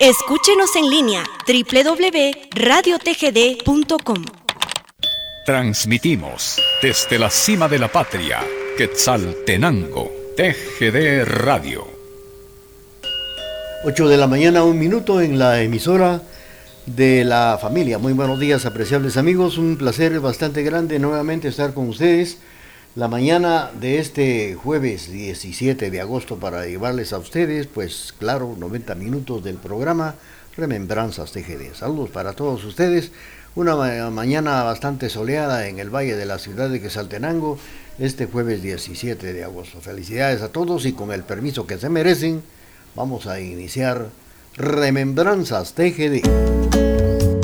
Escúchenos en línea www.radiotgd.com. Transmitimos desde la cima de la patria, Quetzaltenango, TGD Radio. 8 de la mañana, un minuto en la emisora de la familia. Muy buenos días, apreciables amigos. Un placer bastante grande nuevamente estar con ustedes la mañana de este jueves 17 de agosto para llevarles a ustedes, pues claro, 90 minutos del programa Remembranzas TGD. Saludos para todos ustedes. Una mañana bastante soleada en el valle de la ciudad de Quesaltenango este jueves 17 de agosto. Felicidades a todos y con el permiso que se merecen, vamos a iniciar Remembranzas TGD.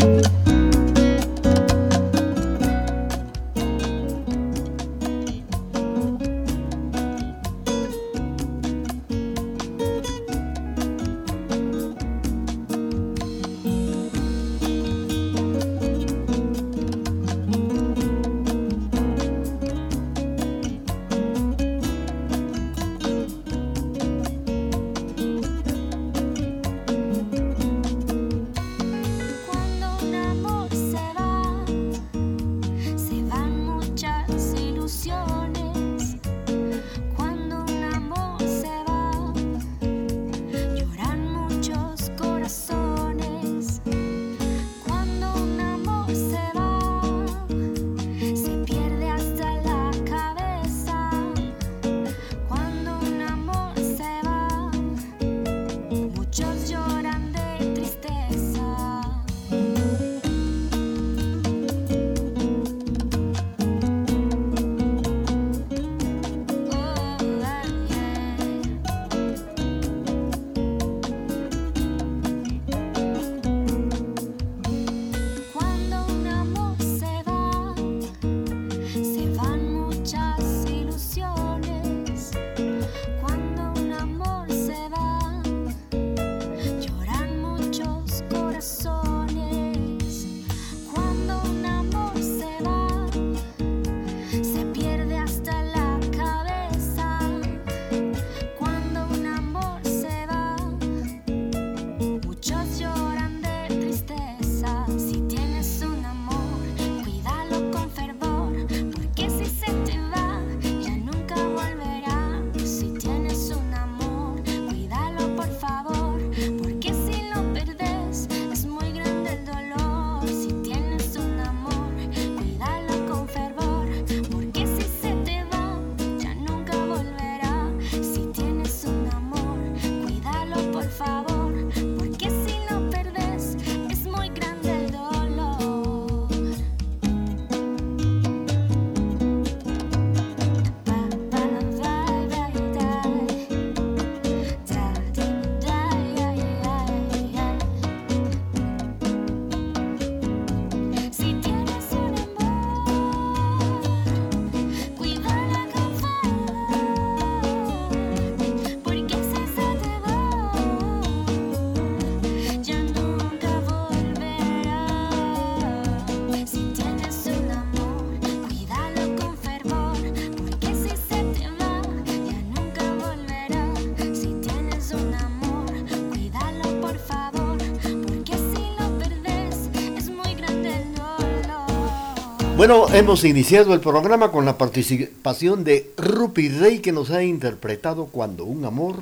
Bueno, hemos iniciado el programa con la participación de Rupi Rey que nos ha interpretado Cuando un amor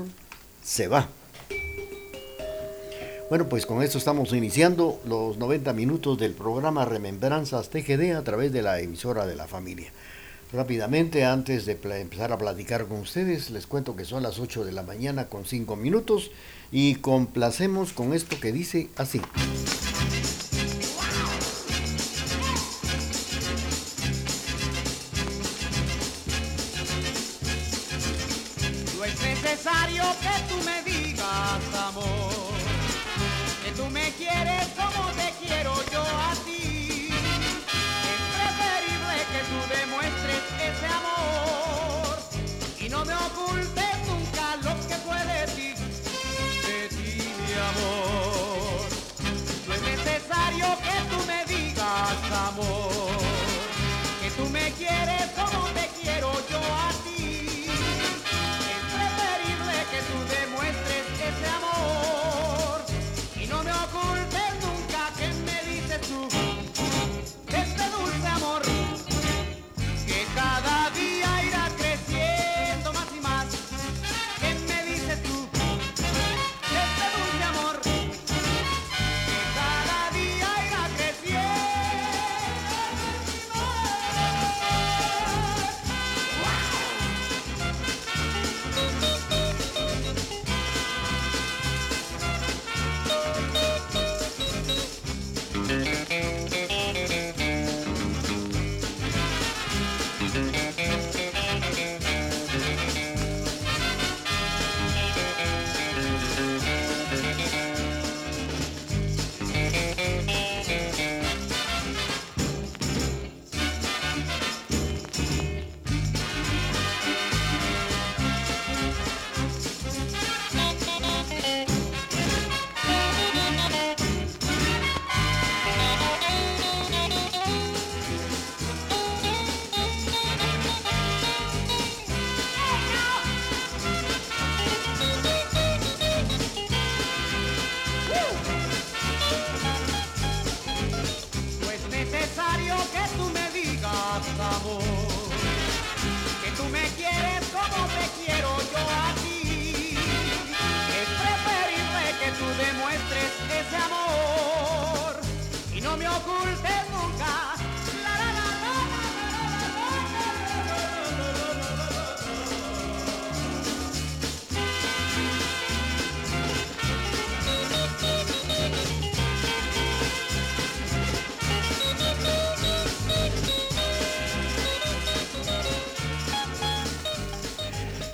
se va. Bueno, pues con esto estamos iniciando los 90 minutos del programa Remembranzas TGD a través de la emisora de la familia. Rápidamente, antes de empezar a platicar con ustedes, les cuento que son las 8 de la mañana con 5 minutos y complacemos con esto que dice así.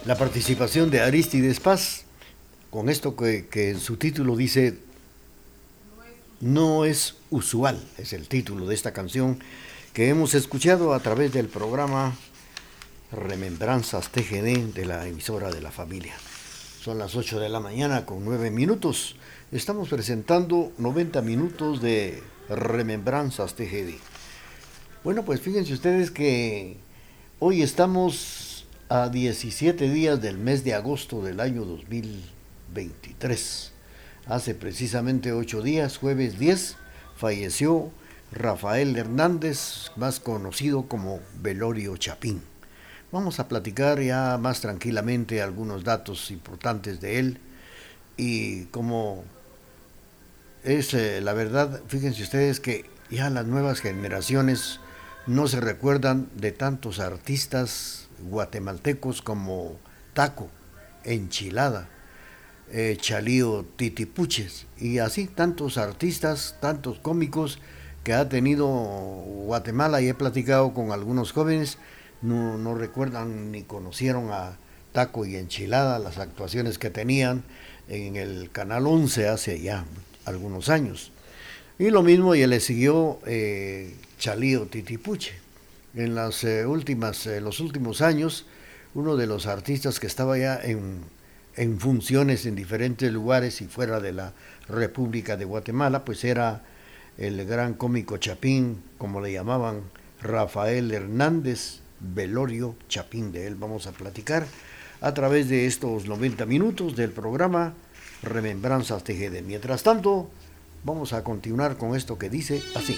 La participación de Aristides Paz, con esto que, que en su título dice No es usual, es el título de esta canción que hemos escuchado a través del programa Remembranzas TGD de la emisora de la familia. Son las 8 de la mañana con 9 minutos. Estamos presentando 90 minutos de Remembranzas TGD. Bueno, pues fíjense ustedes que hoy estamos a 17 días del mes de agosto del año 2023. Hace precisamente 8 días, jueves 10, falleció Rafael Hernández, más conocido como Velorio Chapín. Vamos a platicar ya más tranquilamente algunos datos importantes de él y como es eh, la verdad, fíjense ustedes que ya las nuevas generaciones no se recuerdan de tantos artistas guatemaltecos como Taco, Enchilada, eh, Chalío Titipuches y así tantos artistas, tantos cómicos que ha tenido Guatemala y he platicado con algunos jóvenes no, recuerdan ni conocieron a Taco y Enchilada, las actuaciones que tenían en el Canal 11 hace ya algunos años. Y lo mismo ya le siguió eh, Chalío Titipuche. En las eh, últimas, eh, los últimos años, uno de los artistas que estaba ya en, en funciones en diferentes lugares y fuera de la República de Guatemala, pues era el gran cómico Chapín, como le llamaban, Rafael Hernández, Velorio Chapín. De él vamos a platicar a través de estos 90 minutos del programa Remembranzas TGD. Mientras tanto, vamos a continuar con esto que dice así.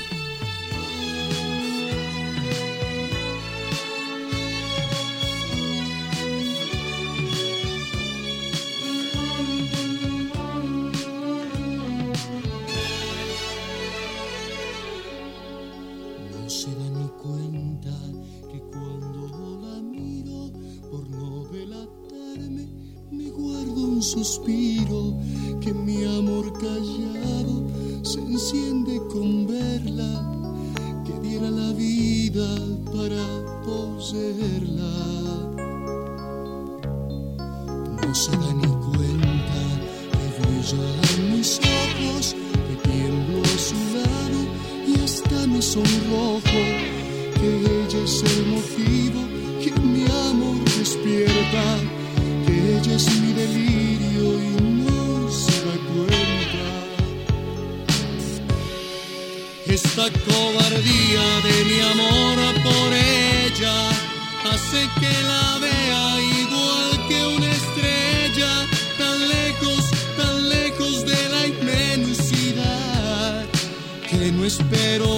sonrojo, que ella es el motivo que mi amor despierta, que ella es mi delirio y no se da cuenta. Esta cobardía de mi amor por ella hace que la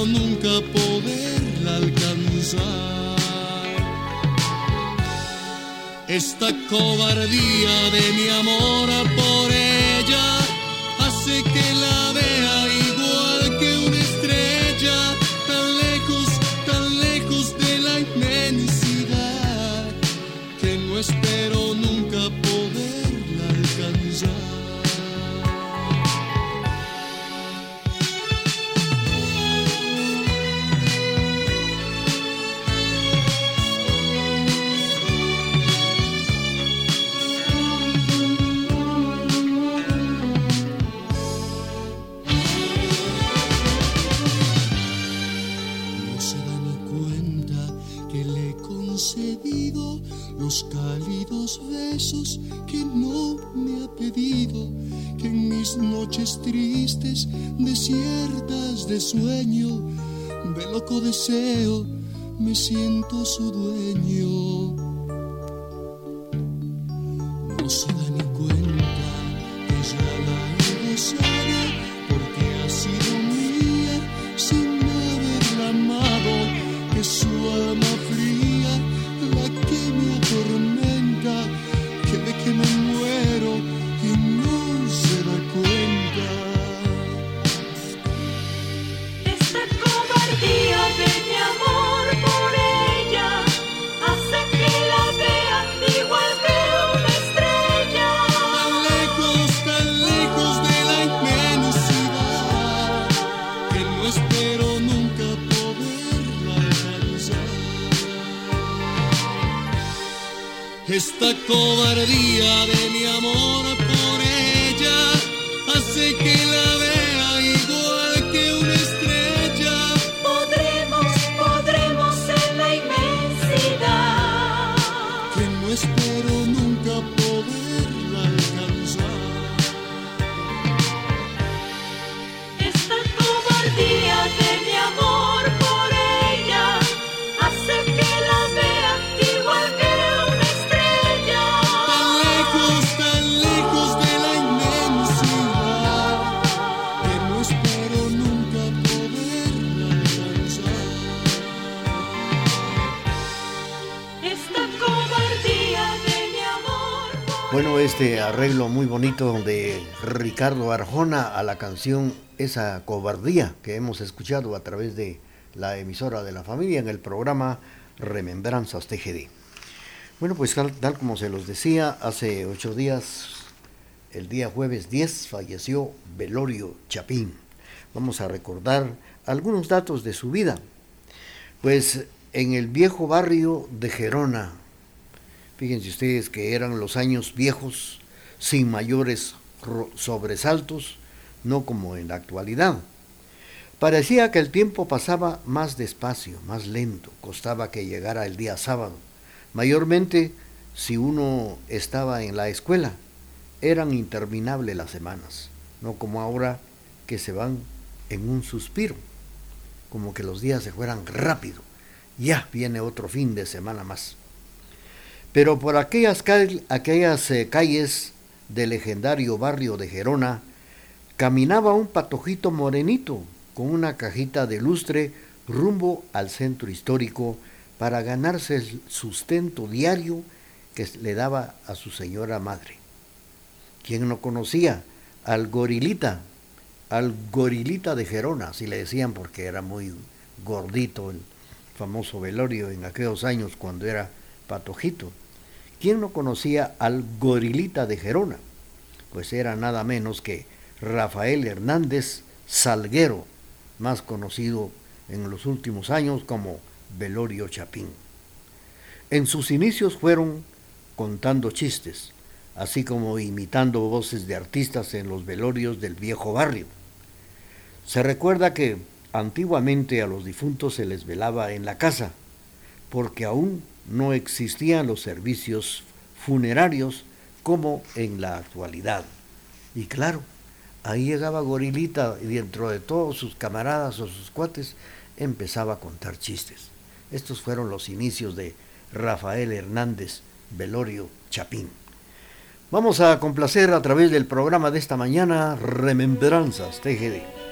nunca poderla alcanzar. Esta cobardía de mi amor por deseo, me siento su dueño. esta cobardía de mi amor. Este arreglo muy bonito de Ricardo Arjona a la canción Esa cobardía que hemos escuchado a través de la emisora de la familia en el programa Remembranzas TGD. Bueno, pues tal, como se los decía, hace ocho días, el día jueves 10, falleció Velorio Chapín. Vamos a recordar algunos datos de su vida. Pues en el viejo barrio de Gerona, Fíjense ustedes que eran los años viejos, sin mayores sobresaltos, no como en la actualidad. Parecía que el tiempo pasaba más despacio, más lento, costaba que llegara el día sábado. Mayormente, si uno estaba en la escuela, eran interminables las semanas, no como ahora que se van en un suspiro, como que los días se fueran rápido. Ya viene otro fin de semana más. Pero por aquellas, eh, calles del legendario barrio de Gerona, caminaba un patojito morenito con una cajita de lustre rumbo al centro histórico para ganarse el sustento diario que le daba a su señora madre. ¿Quién no conocía al gorilita? Al gorilita de Gerona, así le decían porque era muy gordito el famoso velorio en aquellos años cuando era patojito. ¿Quién no conocía al gorilita de Gerona? Pues era nada menos que Rafael Hernández Salguero, más conocido en los últimos años como Velorio Chapín. En sus inicios fueron contando chistes, así como imitando voces de artistas en los velorios del viejo barrio. Se recuerda que antiguamente a los difuntos se les velaba en la casa, porque aún no existían los servicios funerarios como en la actualidad. Y claro, ahí llegaba Gorilita y dentro de todos sus camaradas o sus cuates empezaba a contar chistes. Estos fueron los inicios de Rafael Hernández Velorio Chapín. Vamos a complacer a través del programa de esta mañana Remembranzas TGD.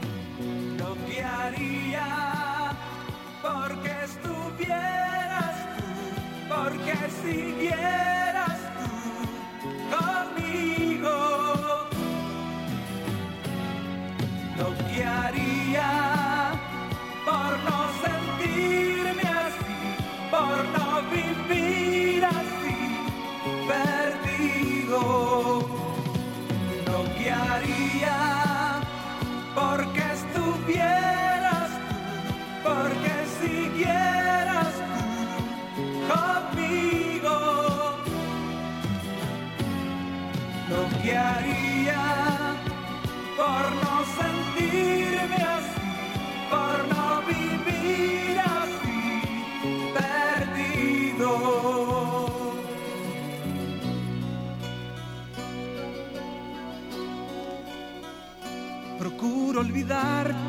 lo que haría porque estuvieras tú, porque siguieras tú conmigo. Lo que haría por no sentirme así, por no vivir así, perdido. Lo que haría supieras tú, porque siguieras tú conmigo, lo que haría por no sentirme así, por no vivir así, perdido. Procuro olvidar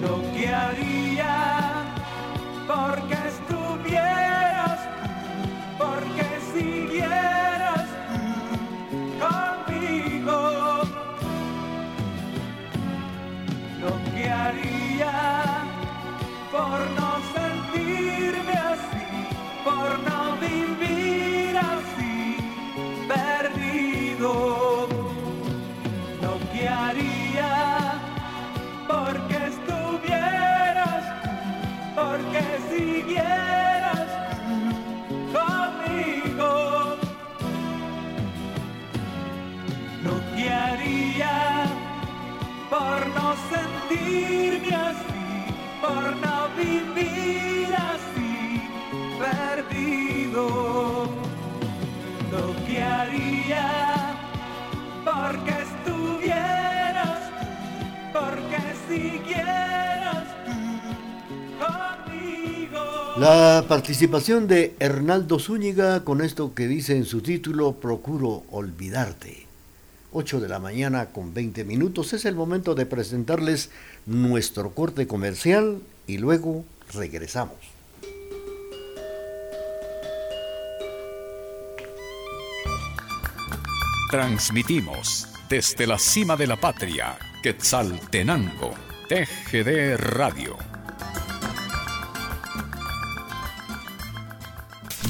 Lo que haría porque sentirme así, por no vivir así, perdido. Lo que haría porque estuvieras, porque siguieras conmigo. La participación de Hernaldo Zúñiga con esto que dice en su título Procuro olvidarte. 8 de la mañana con 20 minutos es el momento de presentarles nuestro corte comercial y luego regresamos. Transmitimos desde la cima de la patria, Quetzaltenango, TGD Radio.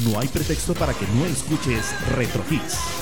No hay pretexto para que no escuches Retro Hits.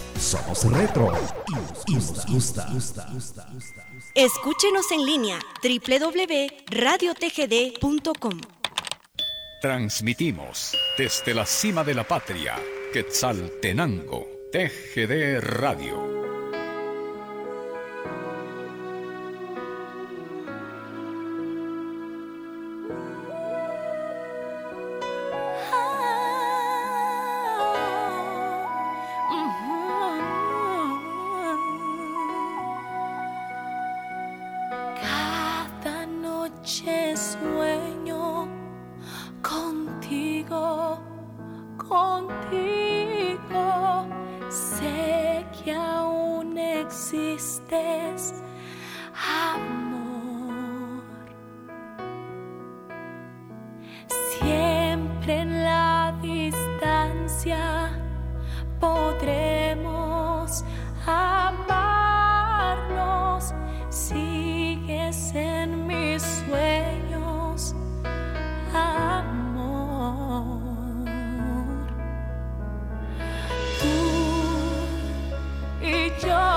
Somos retro y nos gusta. Escúchenos en línea www.radiotgd.com. Transmitimos desde la cima de la patria, Quetzaltenango, TGD Radio. Y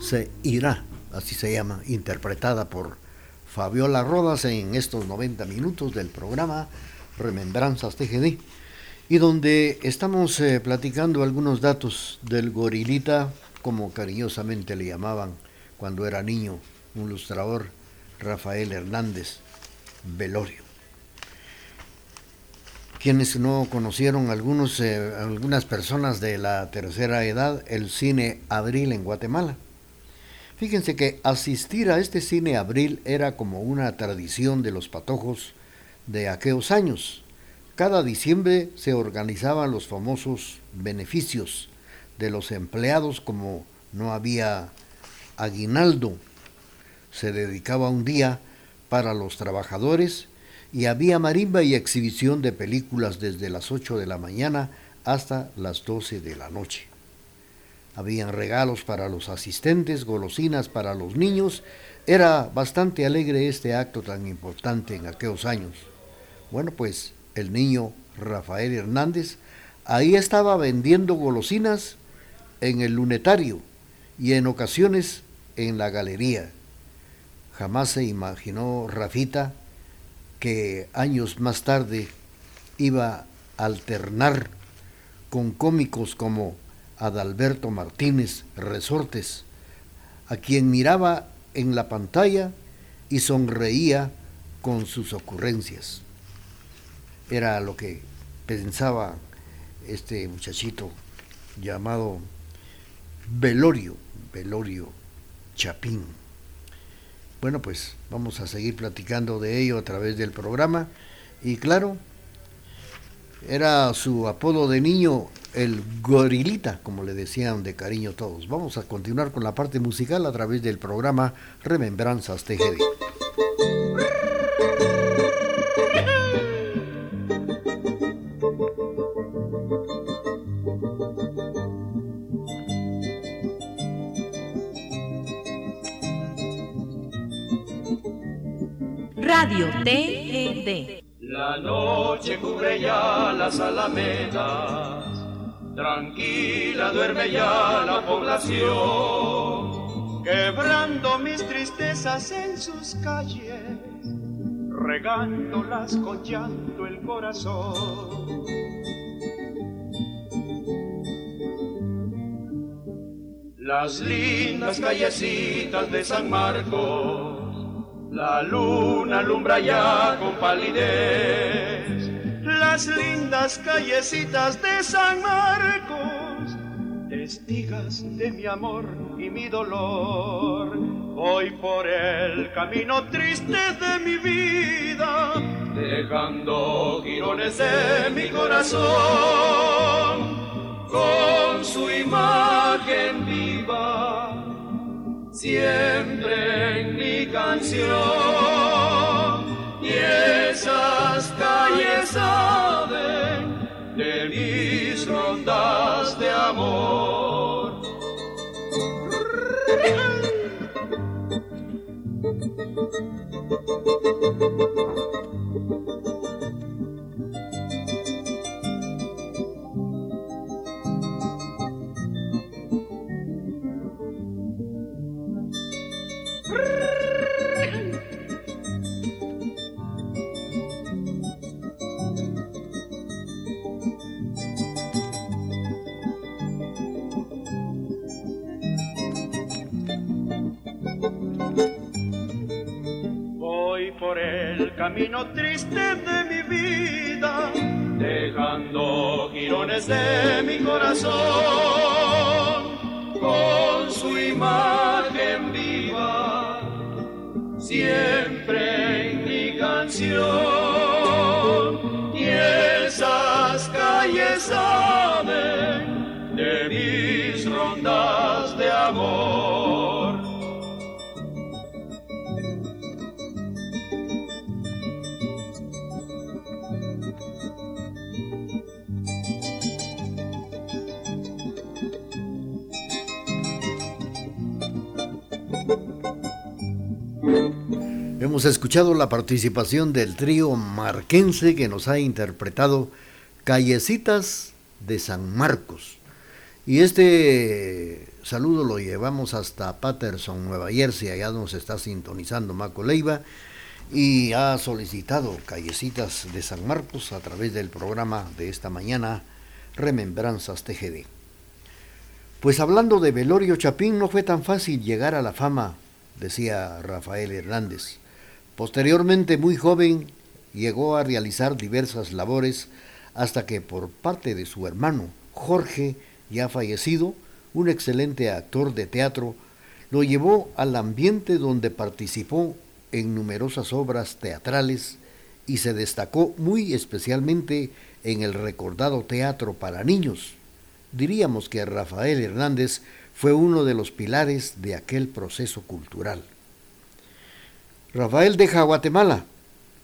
se irá, así se llama, interpretada por Fabiola Rodas en estos 90 minutos del programa Remembranzas TGD y donde estamos eh, platicando algunos datos del gorilita, como cariñosamente le llamaban cuando era niño, un ilustrador, Rafael Hernández Velorio. Quienes no conocieron algunos, eh, algunas personas de la tercera edad, el cine Abril en Guatemala. Fíjense que asistir a este cine Abril era como una tradición de los patojos de aquellos años. Cada diciembre se organizaban los famosos beneficios de los empleados como no había aguinaldo. Se dedicaba un día para los trabajadores y había marimba y exhibición de películas desde las 8 de la mañana hasta las 12 de la noche. Habían regalos para los asistentes, golosinas para los niños. Era bastante alegre este acto tan importante en aquellos años. Bueno, pues el niño Rafael Hernández ahí estaba vendiendo golosinas en el lunetario y en ocasiones en la galería. Jamás se imaginó Rafita que años más tarde iba a alternar con cómicos como Adalberto Martínez Resortes, a quien miraba en la pantalla y sonreía con sus ocurrencias. Era lo que pensaba este muchachito llamado Velorio, Velorio Chapín. Bueno, pues vamos a seguir platicando de ello a través del programa. Y claro, era su apodo de niño el gorilita, como le decían de cariño todos. Vamos a continuar con la parte musical a través del programa Remembranzas TGD. La noche cubre ya las alamedas, tranquila duerme ya la población, quebrando mis tristezas en sus calles, regándolas con llanto el corazón. Las lindas callecitas de San Marcos la luna alumbra ya con palidez las lindas callecitas de San Marcos, testigas de mi amor y mi dolor. Voy por el camino triste de mi vida, dejando girones de mi corazón con su imagen viva siempre en mi canción y esas calles saben de mis rondas de amor. Camino triste de mi vida, dejando girones de mi corazón con su imagen Hemos escuchado la participación del trío marquense que nos ha interpretado Callecitas de San Marcos. Y este saludo lo llevamos hasta Patterson, Nueva Jersey, allá nos está sintonizando Maco Leiva y ha solicitado callecitas de San Marcos a través del programa de esta mañana, Remembranzas TGD. Pues hablando de Velorio Chapín, no fue tan fácil llegar a la fama, decía Rafael Hernández. Posteriormente, muy joven, llegó a realizar diversas labores hasta que por parte de su hermano Jorge, ya fallecido, un excelente actor de teatro, lo llevó al ambiente donde participó en numerosas obras teatrales y se destacó muy especialmente en el recordado teatro para niños. Diríamos que Rafael Hernández fue uno de los pilares de aquel proceso cultural. Rafael deja Guatemala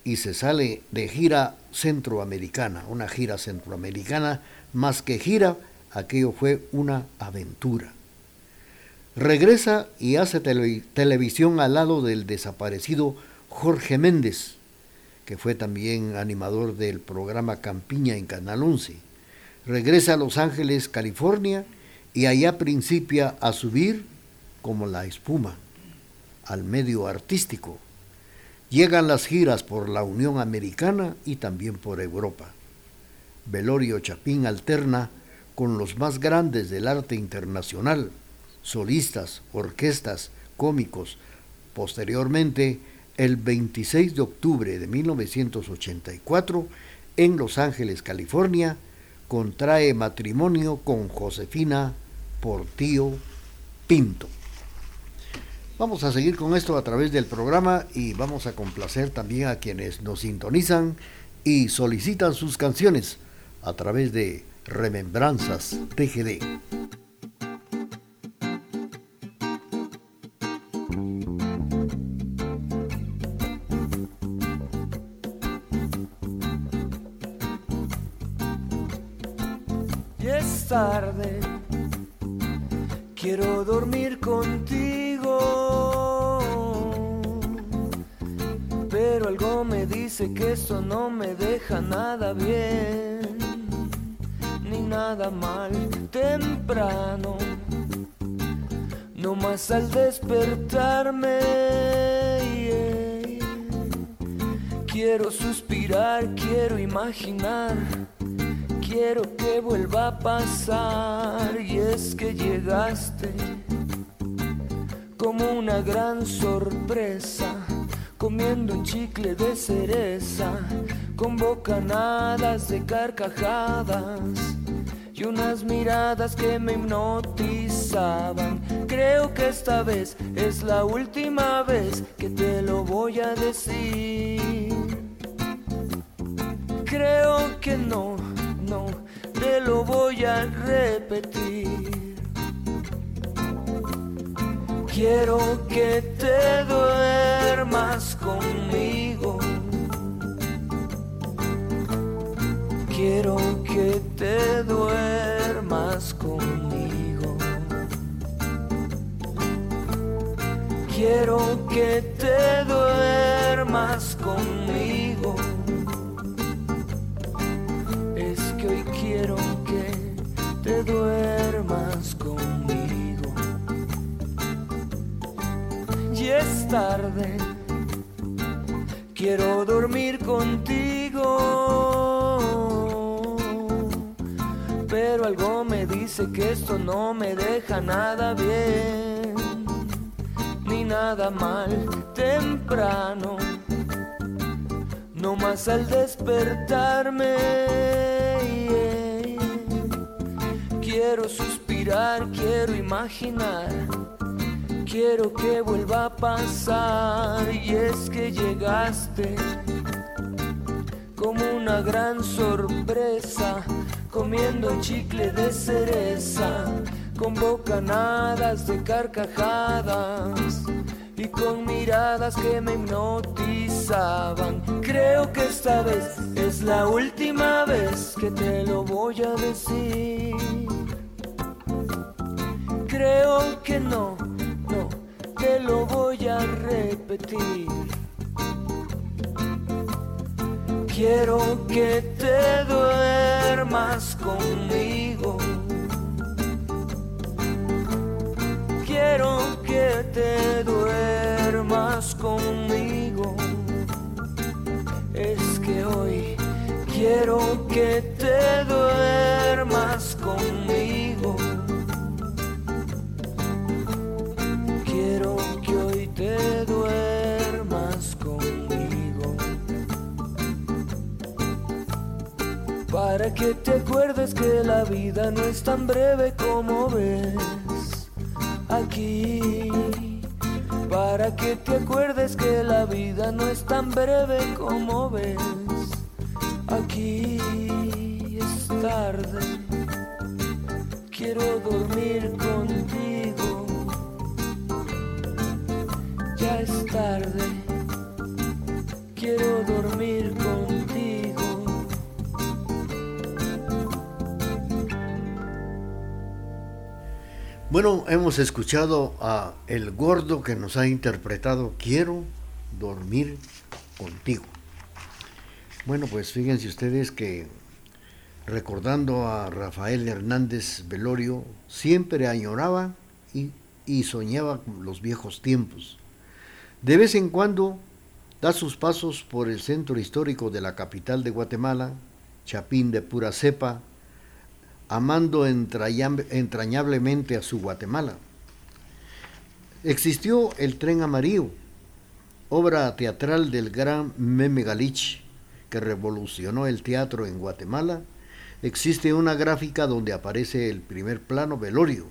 y se sale de gira centroamericana, una gira centroamericana más que gira, aquello fue una aventura. Regresa y hace televisión al lado del desaparecido Jorge Méndez, que fue también animador del programa Campiña en Canal 11. Regresa a Los Ángeles, California, y allá principia a subir como la espuma al medio artístico. Llegan las giras por la Unión Americana y también por Europa. Velorio Chapín alterna con los más grandes del arte internacional, solistas, orquestas, cómicos. Posteriormente, el 26 de octubre de 1984, en Los Ángeles, California, contrae matrimonio con Josefina Portillo Pinto. Vamos a seguir con esto a través del programa y vamos a complacer también a quienes nos sintonizan y solicitan sus canciones a través de Remembranzas TGD. Ya es tarde, quiero dormir contigo. Algo me dice que eso no me deja nada bien, ni nada mal temprano. No más al despertarme. Quiero suspirar, quiero imaginar quiero que vuelva a pasar y es que llegaste como una gran sorpresa comiendo un chicle de cereza con bocanadas de carcajadas y unas miradas que me hipnotizaban creo que esta vez es la última vez que te lo voy a decir creo que no no te lo voy a repetir. Quiero que te duermas conmigo. Quiero que te duermas conmigo. Quiero que te duermas quiero dormir contigo. Pero algo me dice que esto no me deja nada bien, ni nada mal temprano. No más al despertarme. Quiero suspirar, quiero imaginar. Quiero que vuelva a pasar. Y es que llegaste como una gran sorpresa. Comiendo chicle de cereza. Con bocanadas de carcajadas y con miradas que me hipnotizaban. Creo que esta vez es la última vez que te lo voy a decir. Creo que no, te lo voy a repetir. Quiero que te duermas conmigo. te duermas conmigo. Es que hoy quiero que te duermas Para que te acuerdes que la vida no es tan breve como ves aquí. Para que te acuerdes que la vida no es tan breve como ves aquí. Es tarde, quiero dormir contigo. Ya es tarde, quiero dormir contigo. Bueno, hemos escuchado a El Gordo que nos ha interpretado Quiero dormir contigo. Bueno, pues fíjense ustedes que recordando a Rafael Hernández Velorio, siempre añoraba y, y soñaba los viejos tiempos. De vez en cuando da sus pasos por el centro histórico de la capital de Guatemala, Chapín de pura cepa, amando entrañab- entrañablemente a su Guatemala. Existió el tren amarillo, obra teatral del gran Meme Galich, que revolucionó el teatro en Guatemala. Existe una gráfica donde aparece el primer plano Velorio,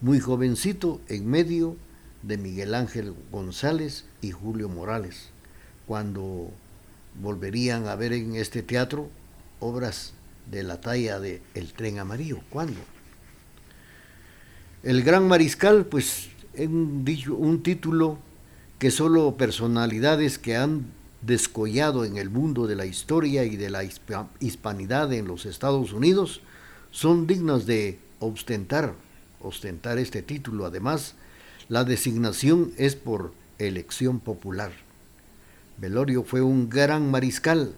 muy jovencito en medio de Miguel Ángel González y Julio Morales, cuando volverían a ver en este teatro obras de la talla de El tren amarillo. ¿Cuándo? El gran mariscal, pues, es un, un título que solo personalidades que han descollado en el mundo de la historia y de la hispa- hispanidad en los Estados Unidos son dignas de ostentar, ostentar este título. Además, la designación es por elección popular. Velorio fue un gran mariscal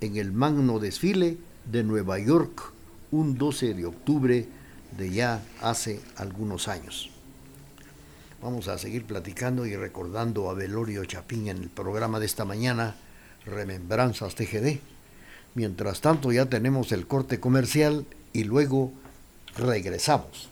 en el magno desfile de Nueva York un 12 de octubre de ya hace algunos años. Vamos a seguir platicando y recordando a Velorio Chapín en el programa de esta mañana, Remembranzas TGD. Mientras tanto ya tenemos el corte comercial y luego regresamos.